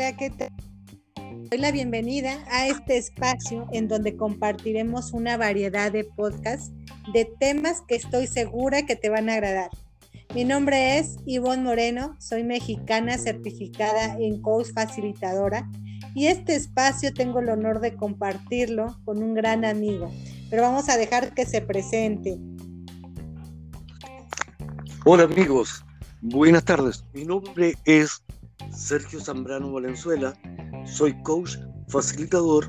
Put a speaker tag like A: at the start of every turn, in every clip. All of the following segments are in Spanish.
A: Hola, ¿qué? Doy la bienvenida a este espacio en donde compartiremos una variedad de podcasts de temas que estoy segura que te van a agradar. Mi nombre es Ivonne Moreno, soy mexicana certificada en coach facilitadora y este espacio tengo el honor de compartirlo con un gran amigo, pero vamos a dejar que se presente.
B: Hola amigos, buenas tardes. Mi nombre es Sergio Zambrano Valenzuela, soy coach, facilitador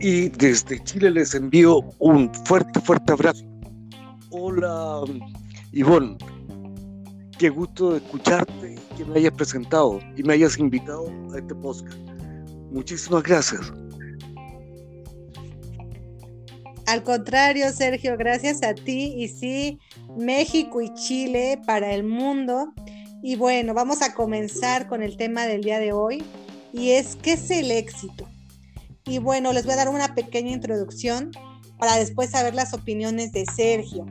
B: y desde Chile les envío un fuerte, fuerte abrazo. Hola Ivonne, qué gusto escucharte, que me hayas presentado y me hayas invitado a este podcast. Muchísimas gracias.
A: Al contrario, Sergio, gracias a ti. Y sí, México y Chile para el mundo. Y bueno, vamos a comenzar con el tema del día de hoy. Y es, ¿qué es el éxito? Y bueno, les voy a dar una pequeña introducción para después saber las opiniones de Sergio.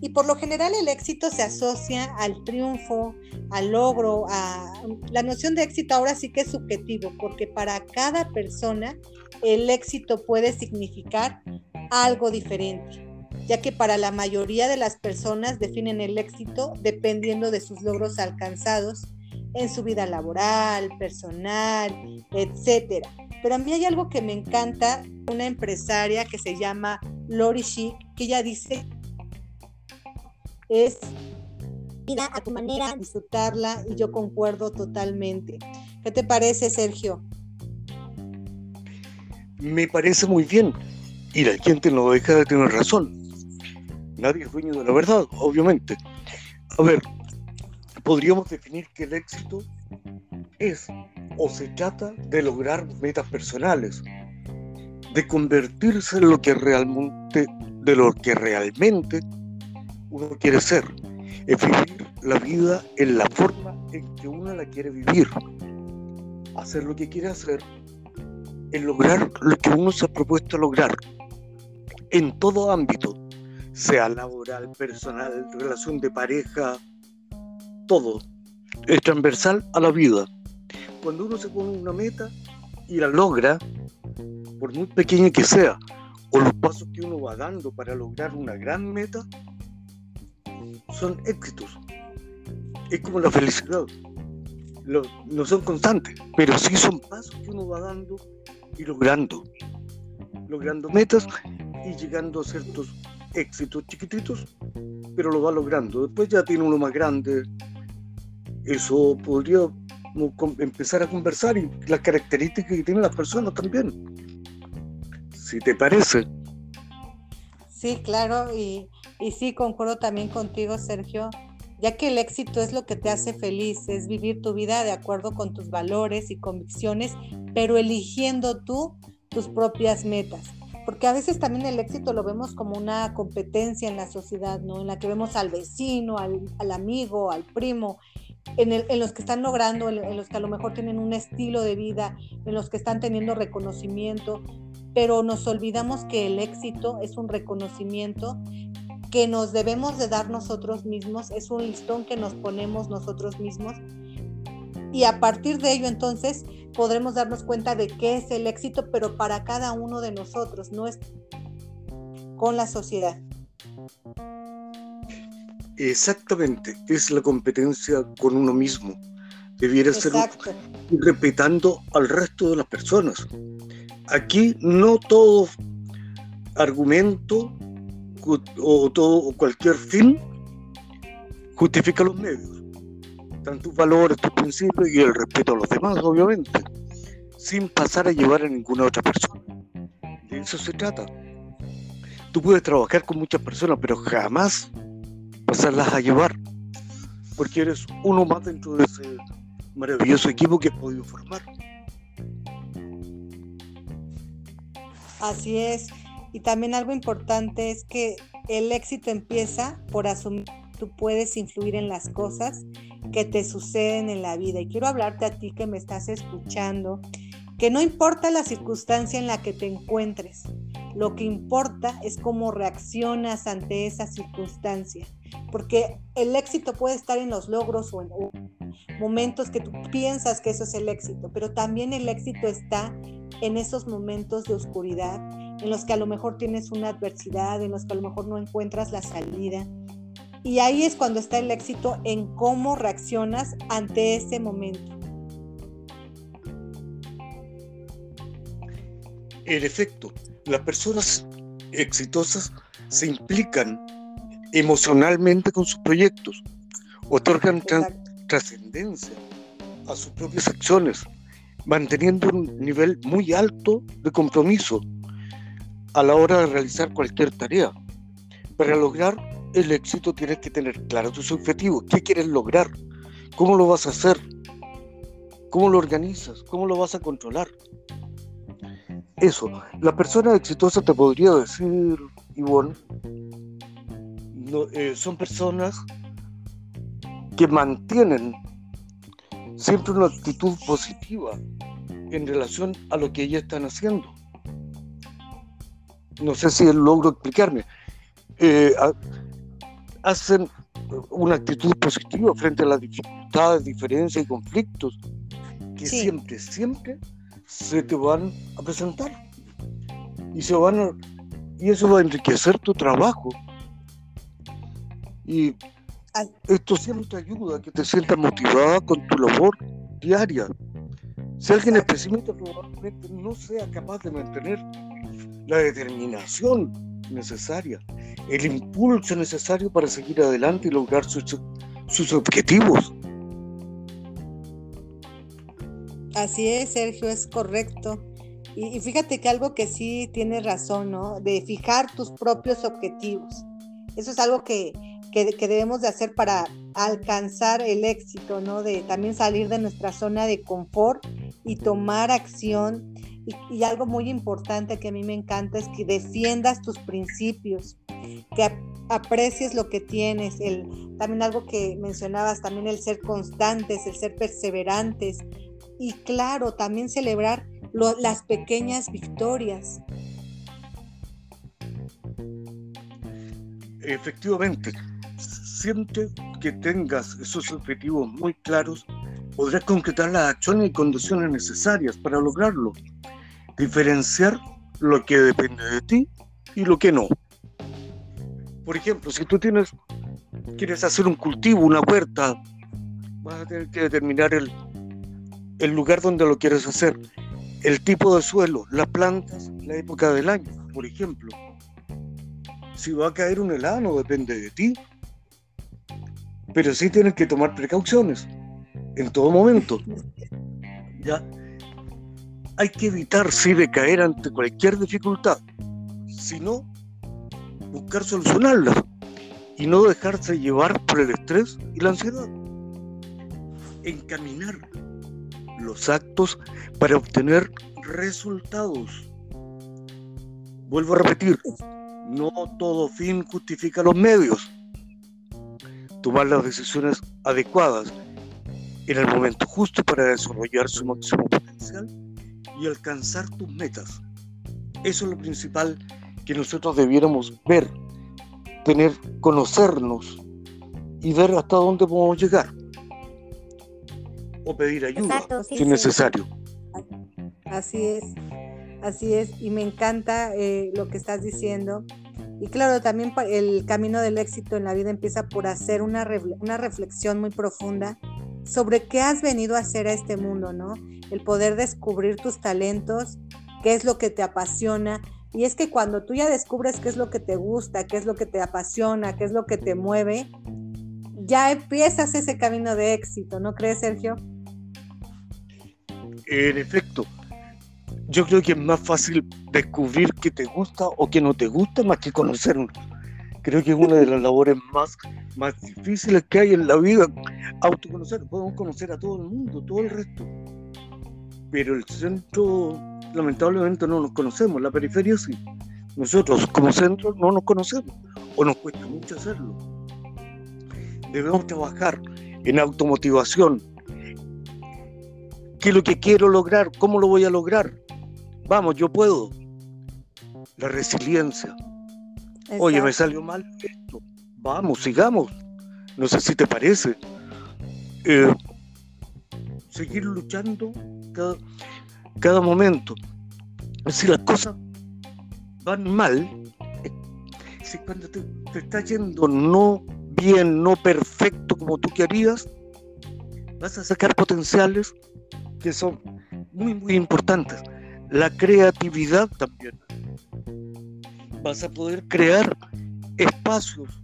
A: Y por lo general el éxito se asocia al triunfo, al logro, a la noción de éxito ahora sí que es subjetivo, porque para cada persona el éxito puede significar algo diferente, ya que para la mayoría de las personas definen el éxito dependiendo de sus logros alcanzados en su vida laboral, personal, etcétera. Pero a mí hay algo que me encanta, una empresaria que se llama Lori Chic, que ella dice es vida a tu manera, disfrutarla y yo concuerdo totalmente. ¿Qué te parece, Sergio?
B: Me parece muy bien y la gente no deja de tener razón. Nadie es dueño de la verdad, obviamente. A ver, podríamos definir que el éxito es o se trata de lograr metas personales, de convertirse en lo que realmente, de lo que realmente uno quiere ser, es vivir la vida en la forma en que uno la quiere vivir, hacer lo que quiere hacer, en lograr lo que uno se ha propuesto lograr, en todo ámbito, sea laboral, personal, relación de pareja, todo, es transversal a la vida. Cuando uno se pone una meta y la logra, por muy pequeña que sea, o los pasos que uno va dando para lograr una gran meta, son éxitos. Es como la felicidad. no son constantes, pero sí son pasos que uno va dando y logrando. Logrando metas y llegando a ciertos éxitos chiquititos, pero lo va logrando. Después ya tiene uno más grande. Eso podría empezar a conversar y las características que tienen las personas también. Si te parece.
A: Sí, claro, y, y sí, concuerdo también contigo, Sergio, ya que el éxito es lo que te hace feliz, es vivir tu vida de acuerdo con tus valores y convicciones, pero eligiendo tú tus propias metas. Porque a veces también el éxito lo vemos como una competencia en la sociedad, ¿no? En la que vemos al vecino, al, amigo, al primo, en, el, en, los que están logrando, en, los que a lo mejor tienen un estilo de vida, en los que están teniendo reconocimiento, pero nos olvidamos que el éxito es un reconocimiento que nos debemos de dar nosotros mismos, es un listón que nos ponemos nosotros mismos y a partir de ello entonces podremos darnos cuenta de qué es el éxito, pero para cada uno de nosotros, no es con la sociedad.
B: Exactamente, es la competencia con uno mismo. Debiera ser respetando al resto de las personas. Aquí no todo argumento o todo cualquier fin justifica los medios. Tus valores, tus principios y el respeto a los demás, obviamente, sin pasar a llevar a ninguna otra persona. De eso se trata. Tú puedes trabajar con muchas personas, pero jamás pasarlas a llevar, porque eres uno más dentro de ese maravilloso equipo que has podido formar.
A: Así es. Y también algo importante es que el éxito empieza por asumir que tú puedes influir en las cosas que te suceden en la vida. Y quiero hablarte a ti que me estás escuchando, que no importa la circunstancia en la que te encuentres, lo que importa es cómo reaccionas ante esa circunstancia, porque el éxito puede estar en los logros o en momentos que tú piensas que eso es el éxito, pero también el éxito está en esos momentos de oscuridad, en los que a lo mejor tienes una adversidad, en los que a lo mejor no encuentras la salida. Y ahí es cuando está el éxito en cómo reaccionas ante ese momento.
B: El efecto, las personas exitosas se implican emocionalmente con sus proyectos, otorgan trascendencia a sus propias acciones, manteniendo un nivel muy alto de compromiso a la hora de realizar cualquier tarea. Para lograr el éxito tienes que tener claro tus objetivos, qué quieres lograr, cómo lo vas a hacer, cómo lo organizas, cómo lo vas a controlar. Eso, la persona exitosa te podría decir, Ivonne, eh, son personas que mantienen siempre una actitud positiva en relación a lo que ellas están haciendo. No sé si logro explicarme. Eh, hacen una actitud positiva frente a las dificultades, diferencias y conflictos que siempre, siempre se te van a presentar. Y se van y eso va a enriquecer tu trabajo. Y esto siempre te ayuda a que te sientas motivada con tu labor diaria. Si alguien es pesimista, probablemente no sea capaz de mantener la determinación necesaria, el impulso necesario para seguir adelante y lograr sus, sus objetivos.
A: Así es, Sergio, es correcto. Y, fíjate que algo que sí tienes razón, ¿no? De fijar tus propios objetivos. Eso es algo que, que, debemos de hacer para alcanzar el éxito, ¿no? De también salir de nuestra zona de confort y tomar acción. Y, algo muy importante que a mí me encanta es que defiendas tus principios, que aprecies lo que tienes, el, también algo que mencionabas, también el ser constantes, el ser perseverantes y claro, también celebrar las pequeñas victorias.
B: Efectivamente, siempre que tengas esos objetivos muy claros, podrás concretar las acciones y condiciones necesarias para lograrlo. Diferenciar lo que depende de ti y lo que no. Por ejemplo, si tú tienes, quieres hacer un cultivo, una huerta, vas a tener que determinar el, el lugar donde lo quieres hacer, el tipo de suelo, las plantas, la época del año, por ejemplo. Si va a caer un helado depende de ti, pero sí tienen que tomar precauciones en todo momento. ¿Ya? Hay que evitar, sí, de caer ante cualquier dificultad, sino buscar solucionarla y no dejarse llevar por el estrés y la ansiedad. Encaminar los actos para obtener resultados. Vuelvo a repetir, no todo fin justifica los medios tomar las decisiones adecuadas en el momento justo para desarrollar su máximo potencial y alcanzar tus metas. Eso es lo principal que nosotros debiéramos ver, tener, conocernos y ver hasta dónde podemos llegar. O pedir ayuda si es necesario.
A: Así es, así es. Y me encanta eh, lo que estás diciendo y claro, también el camino del éxito en la vida empieza por hacer una, una reflexión muy profunda sobre qué has venido a hacer a este mundo, ¿no? El poder descubrir tus talentos, qué es lo que te apasiona. Y es que cuando tú ya descubres qué es lo que te gusta, qué es lo que te apasiona, qué es lo que te mueve, ya empiezas ese camino de éxito, ¿no crees, Sergio?
B: En efecto, yo creo que es más fácil descubrir qué te gusta o qué no te gusta más que conocerlo. Creo que es una de las labores más, más difíciles que hay en la vida, autoconocer. Podemos conocer a todo el mundo, todo el resto. Pero el centro, lamentablemente, no nos conocemos, la periferia sí. Nosotros como centro no nos conocemos o nos cuesta mucho hacerlo. Debemos trabajar en automotivación. ¿Qué es lo que quiero lograr? ¿Cómo lo voy a lograr? Vamos, yo puedo. La resiliencia. Oye, me salió mal esto. Vamos, sigamos. No sé si te parece. Eh, seguir luchando cada, cada momento. Si las cosas van mal, si cuando te, te está yendo no bien, no perfecto como tú querías, vas a sacar potenciales que son muy, muy importantes. La creatividad también. Vas a poder crear espacios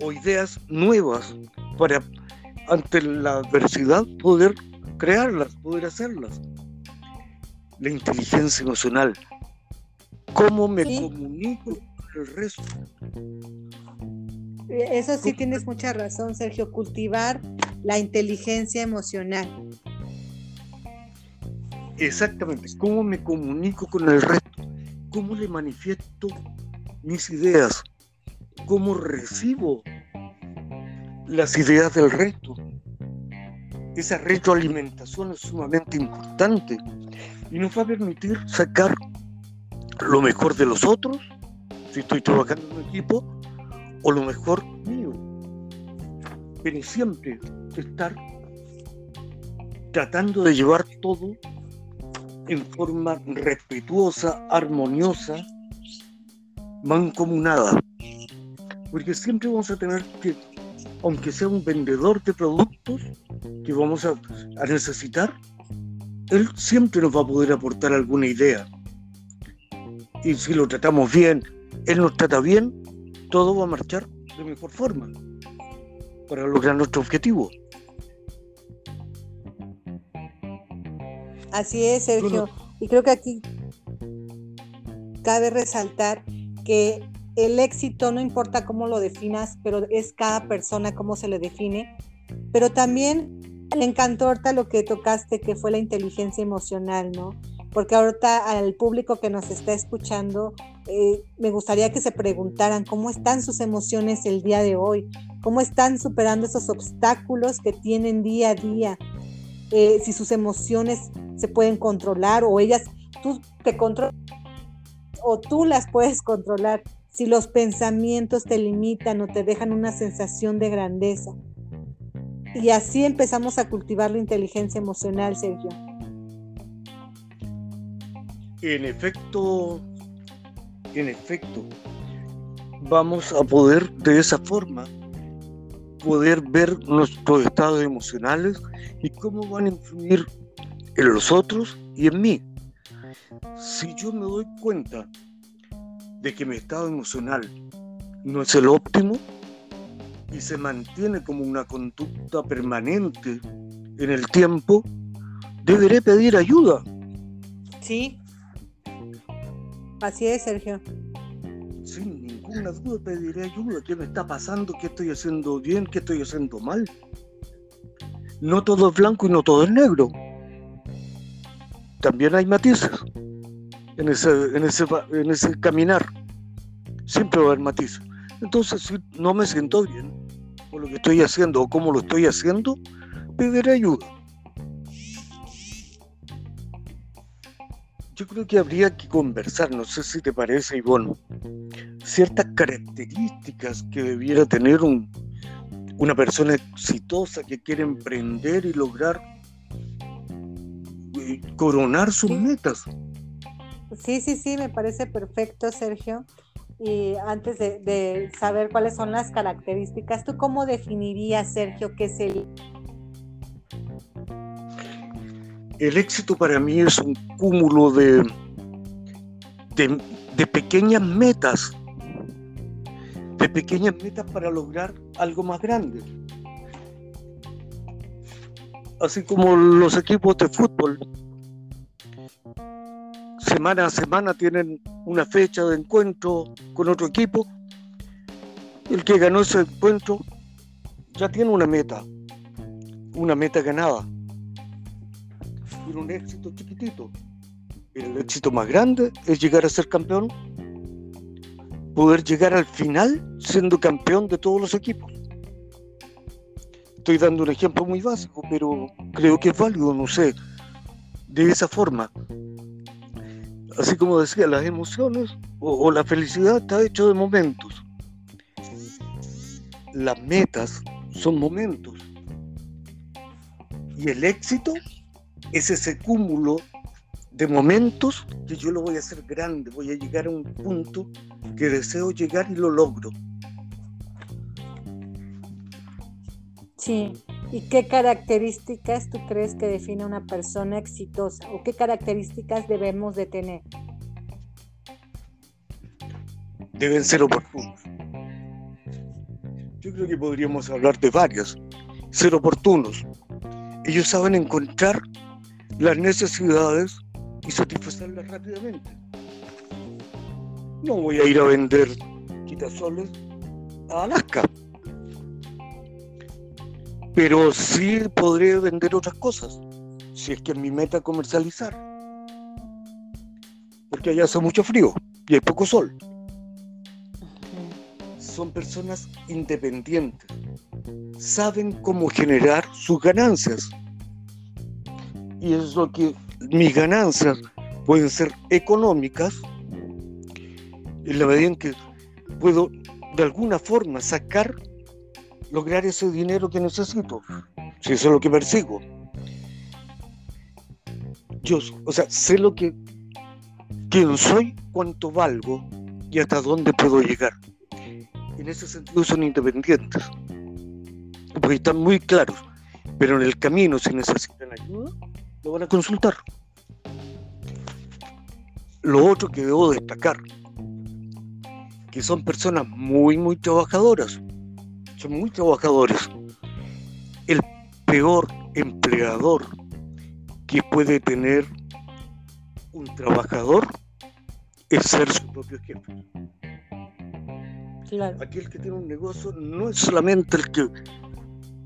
B: o ideas nuevas para ante la adversidad poder crearlas, poder hacerlas. La inteligencia emocional. ¿Cómo me comunico con el resto?
A: Eso sí tienes mucha razón, Sergio, cultivar la inteligencia emocional.
B: Exactamente, cómo me comunico con el resto, cómo le manifiesto mis ideas, cómo recibo las ideas del resto. Esa retroalimentación es sumamente importante y nos va a permitir sacar lo mejor de los otros, si estoy trabajando en un equipo, o lo mejor mío. Pero siempre estar tratando de llevar todo en forma respetuosa, armoniosa, mancomunada. Porque siempre vamos a tener que, aunque sea un vendedor de productos que vamos a, a necesitar, él siempre nos va a poder aportar alguna idea. Y si lo tratamos bien, él nos trata bien, todo va a marchar de mejor forma para lograr nuestro objetivo.
A: Así es, Sergio. Y creo que aquí cabe resaltar que el éxito no importa cómo lo definas, pero es cada persona cómo se le define. Pero también me encantó ahorita lo que tocaste, que fue la inteligencia emocional, ¿no? Porque ahorita al público que nos está escuchando, eh, me gustaría que se preguntaran cómo están sus emociones el día de hoy, cómo están superando esos obstáculos que tienen día a día, eh, si sus emociones se pueden controlar o ellas, tú te controlas o tú las puedes controlar, si los pensamientos te limitan o te dejan una sensación de grandeza. Y así empezamos a cultivar la inteligencia emocional, Sergio.
B: En efecto, en efecto, vamos a poder de esa forma poder ver nuestros estados emocionales y cómo van a influir en los otros y en mí. Si yo me doy cuenta de que mi estado emocional no es el óptimo y se mantiene como una conducta permanente en el tiempo, deberé pedir ayuda.
A: Sí. Así es, Sergio
B: ninguna duda pediré ayuda. ¿Qué me está pasando? ¿Qué estoy haciendo bien? ¿Qué estoy haciendo mal? No todo es blanco y no todo es negro. También hay matices en ese, en ese, en ese caminar. Siempre va a haber matices. Entonces, si no me siento bien con lo que estoy haciendo o cómo lo estoy haciendo, pediré ayuda. Yo creo que habría que conversar, no sé si te parece, Ivonne, ciertas características que debiera tener un, una persona exitosa que quiere emprender y lograr eh, coronar sus metas.
A: Sí, sí, sí, me parece perfecto, Sergio. Y antes de, de saber cuáles son las características, ¿tú cómo definirías, Sergio, qué es el
B: el éxito para mí es un cúmulo de, de, pequeñas metas, de pequeñas metas para lograr algo más grande. Así como los equipos de fútbol, semana a semana tienen una fecha de encuentro con otro equipo. El que ganó ese encuentro ya tiene una meta, una meta ganada un éxito chiquitito. El éxito más grande es llegar a ser campeón, poder llegar al final siendo campeón de todos los equipos. Estoy dando un ejemplo muy básico, pero creo que es válido, no sé, de esa forma. Así como decía, las emociones o, o la felicidad está hecho de momentos. Las metas son momentos Y el éxito es ese cúmulo de momentos que yo lo voy a hacer grande, voy a llegar a un punto que deseo llegar y lo logro.
A: Sí. ¿Y qué características tú crees que define una persona exitosa o qué características debemos de tener?
B: Deben ser oportunos. Yo creo que podríamos hablar de varias. Ser oportunos. Ellos saben encontrar las necesidades y satisfacerlas rápidamente. No voy a ir a vender quitasoles a Alaska. Pero sí podré vender otras cosas, si es que es mi meta comercializar. Porque allá hace mucho frío y hay poco sol. Son personas independientes. Saben cómo generar sus ganancias. Y es lo que mis ganancias pueden ser económicas en la medida en que puedo de alguna forma sacar, lograr ese dinero que necesito, si eso es lo que persigo. Yo, o sea, sé lo que, quién soy, cuánto valgo y hasta dónde puedo llegar. En ese sentido son independientes, porque están muy claros, pero en el camino si necesitan ayuda, lo van a consultar. Lo otro que debo destacar, que son personas muy, muy trabajadoras, son muy trabajadores. El peor empleador que puede tener un trabajador es ser su propio jefe. Claro. Aquel que tiene un negocio no es solamente el que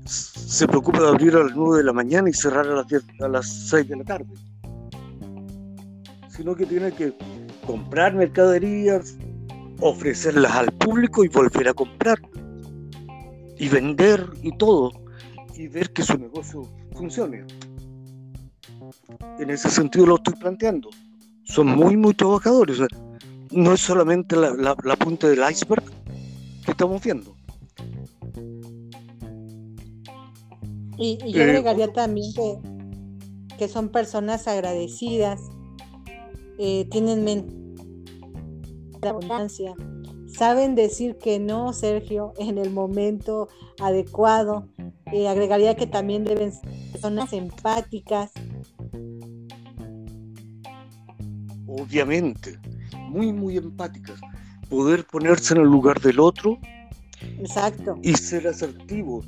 B: se preocupa de abrir a las 9 de la mañana y cerrar a las, a las 6 de la tarde, sino que tiene que comprar mercaderías, ofrecerlas al público y volver a comprar, y vender y todo, y ver que su negocio funcione. En ese sentido lo estoy planteando. Son muy, muy trabajadores. No es solamente la, la punta del iceberg que estamos viendo.
A: Y, yo eh, agregaría también que, que, son personas agradecidas, eh, tienen mente de abundancia, saben decir que no, Sergio, en el momento adecuado. Eh, agregaría que también deben ser personas empáticas.
B: Obviamente, muy, muy empáticas. Poder ponerse en el lugar del otro.
A: Exacto.
B: Y ser asertivos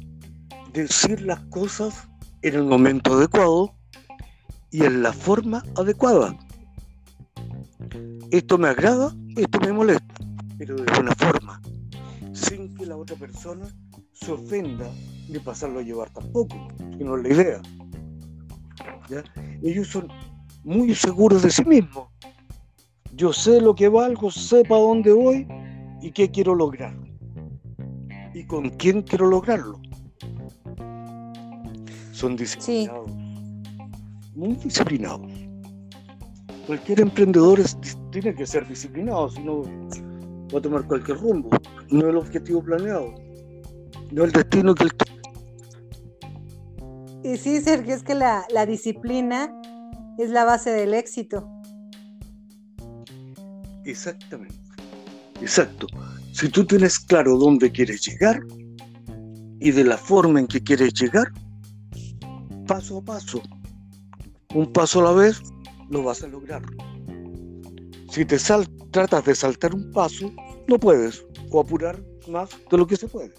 B: decir las cosas en el momento adecuado y en la forma adecuada. Esto me agrada, esto me molesta, pero de buena forma, sin que la otra persona se ofenda ni pasarlo a llevar tampoco, que no es la idea. Ellos son muy seguros de sí mismos. Yo sé lo que valgo, sé para dónde voy y qué quiero lograr. Y con quién quiero lograrlo son disciplinados. Muy disciplinados. Cualquier emprendedor tiene que ser disciplinado, si no va a tomar cualquier rumbo. No el objetivo planeado, no el destino que él
A: Y sí, Sergio, es que la, la disciplina es la base del éxito.
B: Exactamente. Exacto. Si tú tienes claro dónde quieres llegar y de la forma en que quieres llegar, paso a paso, un paso a la vez, lo vas a lograr. Si te sal, tratas de saltar un paso, no puedes, o apurar más de lo que se puede.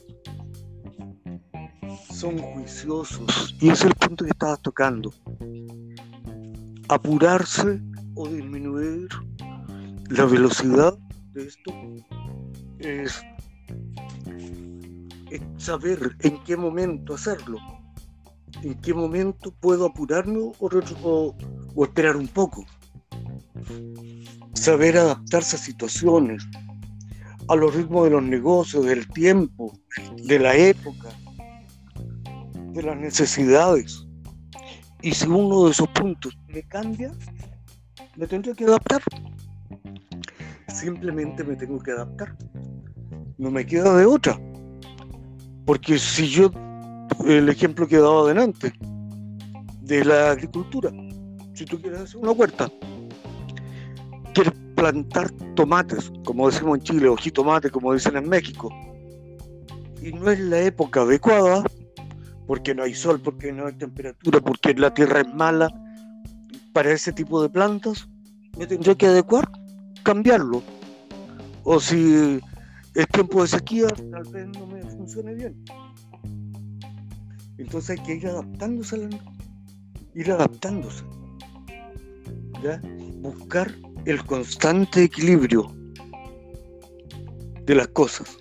B: Son juiciosos, y es el punto que estabas tocando. Apurarse o disminuir la velocidad de esto es saber en qué momento hacerlo en qué momento puedo apurarme o, esperar un poco. Saber adaptarse a situaciones, a los ritmos de los negocios, del tiempo, de la época, de las necesidades. Y si uno de esos puntos me cambia, me tendré que adaptar. Simplemente me tengo que adaptar. No me queda de otra. Porque si yo el ejemplo que he dado adelante. de la agricultura. Si tú quieres hacer una huerta, quieres plantar tomates, como decimos en Chile, o jitomate, como dicen en México, y no es la época adecuada, porque no hay sol, porque no hay temperatura, porque la tierra es mala para ese tipo de plantas, me tendría que adecuar, cambiarlo. O si es tiempo de sequía, tal vez no me funcione bien. Entonces hay que ir adaptándose, a la, ir adaptándose. ¿ya? Buscar el constante equilibrio de las cosas.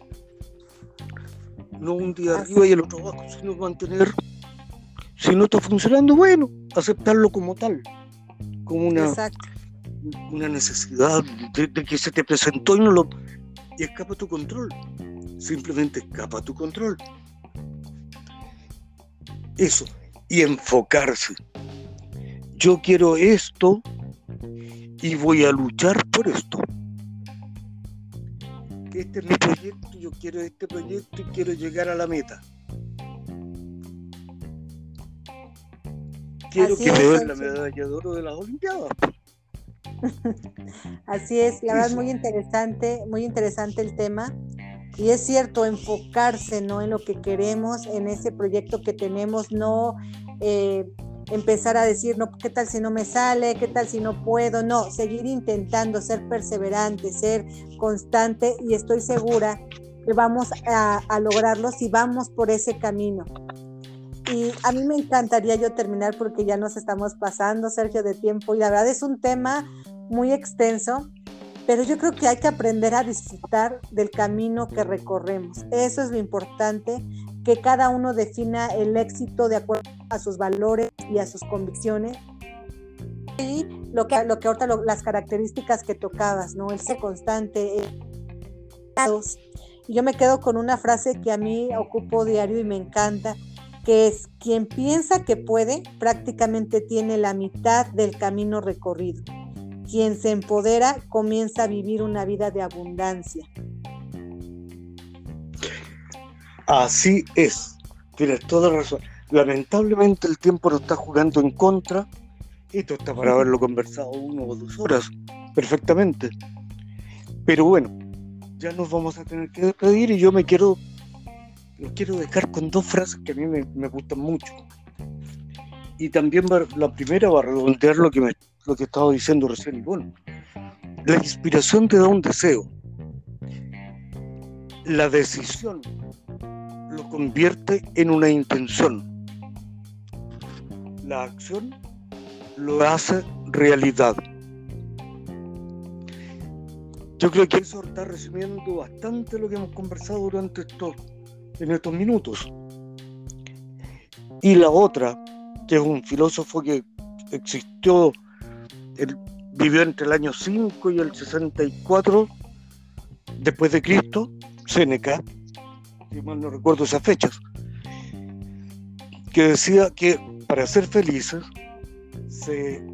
B: No un día arriba y el otro abajo, sino mantener, si no está funcionando, bueno, aceptarlo como tal, como una, una necesidad de, que se te presentó y no lo y escapa tu control. Simplemente escapa tu control. Eso. Y enfocarse. Yo quiero esto y voy a luchar por esto. Este es mi proyecto, yo quiero este proyecto y quiero llegar a la meta. Quiero que me den la medalla de oro de las Olimpiadas.
A: Así es, la verdad muy interesante, muy interesante el tema. Y es cierto, enfocarse ¿no? en lo que queremos, en ese proyecto que tenemos, no eh, empezar a decir, no, ¿qué tal si no me sale? ¿Qué tal si no puedo? No, seguir intentando, ser perseverante, ser constante y estoy segura que vamos a, a lograrlo si vamos por ese camino. Y a mí me encantaría yo terminar porque ya nos estamos pasando, Sergio, de tiempo y la verdad es un tema muy extenso pero yo creo que hay que aprender a disfrutar del camino que recorremos. Eso es lo importante, que cada uno defina el éxito de acuerdo a sus valores y a sus convicciones. Y lo que, lo que ahorita las características que tocabas, ¿no? El constante. y yo me quedo con una frase que a mí ocupo diario y me encanta, que es quien piensa que puede, prácticamente tiene la mitad del camino recorrido. Quien se empodera comienza a vivir una vida de abundancia.
B: Así es, tienes toda razón. Lamentablemente el tiempo nos está jugando en contra. Esto está para haberlo conversado uno o dos horas, perfectamente. Pero bueno, ya nos vamos a tener que despedir y yo me quiero, me quiero dejar con dos frases que a mí me, gustan mucho. Y también la primera va a redondear lo que me lo que estaba diciendo recién Ivonne. La inspiración te da un deseo. La decisión lo convierte en una intención. La acción lo hace realidad. Yo creo que eso está resumiendo bastante lo que hemos conversado durante estos, en estos minutos. Y la otra, que es un filósofo que existió él vivió entre el año 5 y el 64 después de Cristo, Seneca, si mal no recuerdo esas fechas, que decía que para ser felices se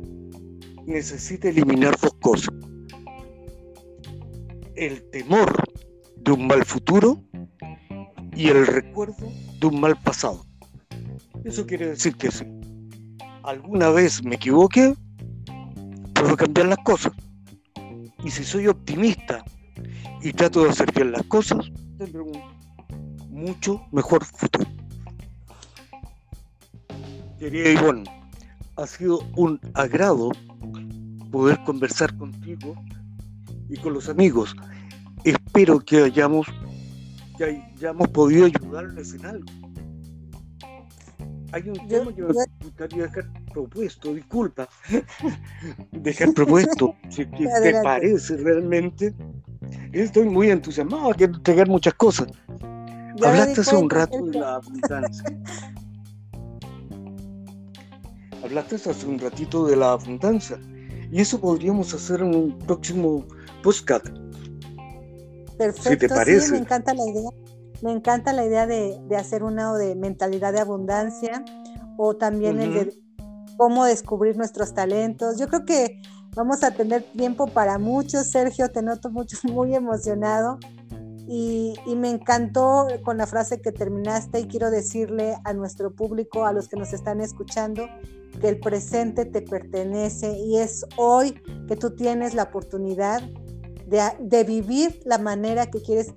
B: necesita eliminar dos cosas. El temor de un mal futuro y el recuerdo de un mal pasado. Eso quiere decir que si alguna vez me equivoqué, puedo cambiar las cosas. Y si soy optimista y trato de hacer bien las cosas, tendré un mucho mejor futuro. Querida Ivonne, ha sido un agrado poder conversar contigo y con los amigos. Espero que hayamos, que hayamos podido ayudarles en algo. Hay un tema que me gustaría dejar propuesto, disculpa, dejar propuesto, si te parece realmente. Estoy muy entusiasmado, quiero entregar muchas cosas. Hablaste hace un rato de la abundancia. Hablaste hace un ratito de la abundancia. Y eso podríamos hacer en un próximo podcast.
A: Perfecto, si te parece. me encanta la idea. Me encanta la idea de, hacer una de mentalidad de abundancia o también el de cómo descubrir nuestros talentos. Yo creo que vamos a tener tiempo para muchos. Sergio, te noto mucho, muy emocionado. Y, y, me encantó con la frase que terminaste y quiero decirle a nuestro público, a los que nos están escuchando, que el presente te pertenece y es hoy que tú tienes la oportunidad de, de vivir la manera que quieres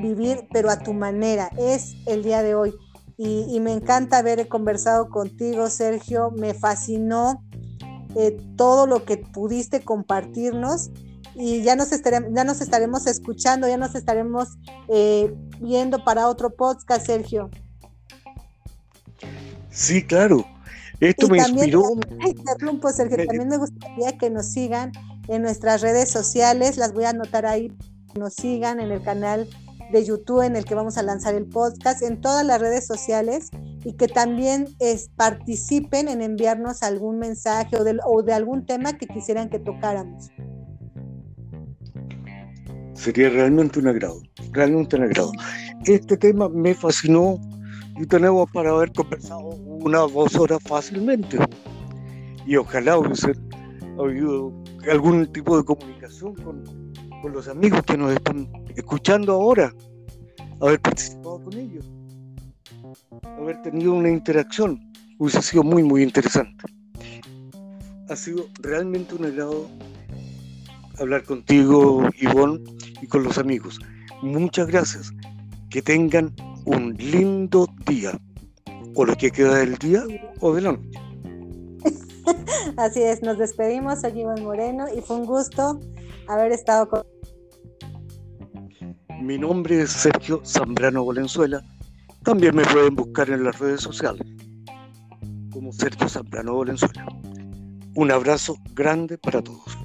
A: vivir, pero a tu manera. Es el día de hoy. Y, y me encanta haber conversado contigo, Sergio. Me fascinó eh, todo lo que pudiste compartirnos y ya nos, estaremos, ya nos estaremos escuchando, ya nos estaremos eh, viendo para otro podcast, Sergio.
B: Sí, claro. Esto me inspiró.
A: Interrumpo, Sergio. También me gustaría que nos sigan en nuestras redes sociales. Las voy a anotar ahí. Nos sigan en el canal de YouTube en el que vamos a lanzar el podcast, en todas las redes sociales y que también es, participen en enviarnos algún mensaje o de, o de algún tema que quisieran que tocáramos.
B: Sería realmente un agrado, realmente un agrado. Este tema me fascinó y tenemos para haber conversado unas dos horas fácilmente. Y ojalá hubiese habido algún tipo de comunicación con, con los amigos que nos están escuchando ahora, haber participado con ellos, haber tenido una interacción, hubiese sido muy, muy interesante. Ha sido realmente un agrado hablar contigo, Ivonne, y con los amigos. Muchas gracias. Que tengan un lindo día, o lo que queda del día o de la noche.
A: Así es, nos despedimos, soy Ivonne Moreno y fue un gusto haber estado con...
B: Mi nombre es Sergio Zambrano Valenzuela. También me pueden buscar en las redes sociales como Sergio Zambrano Valenzuela. Un abrazo grande para todos.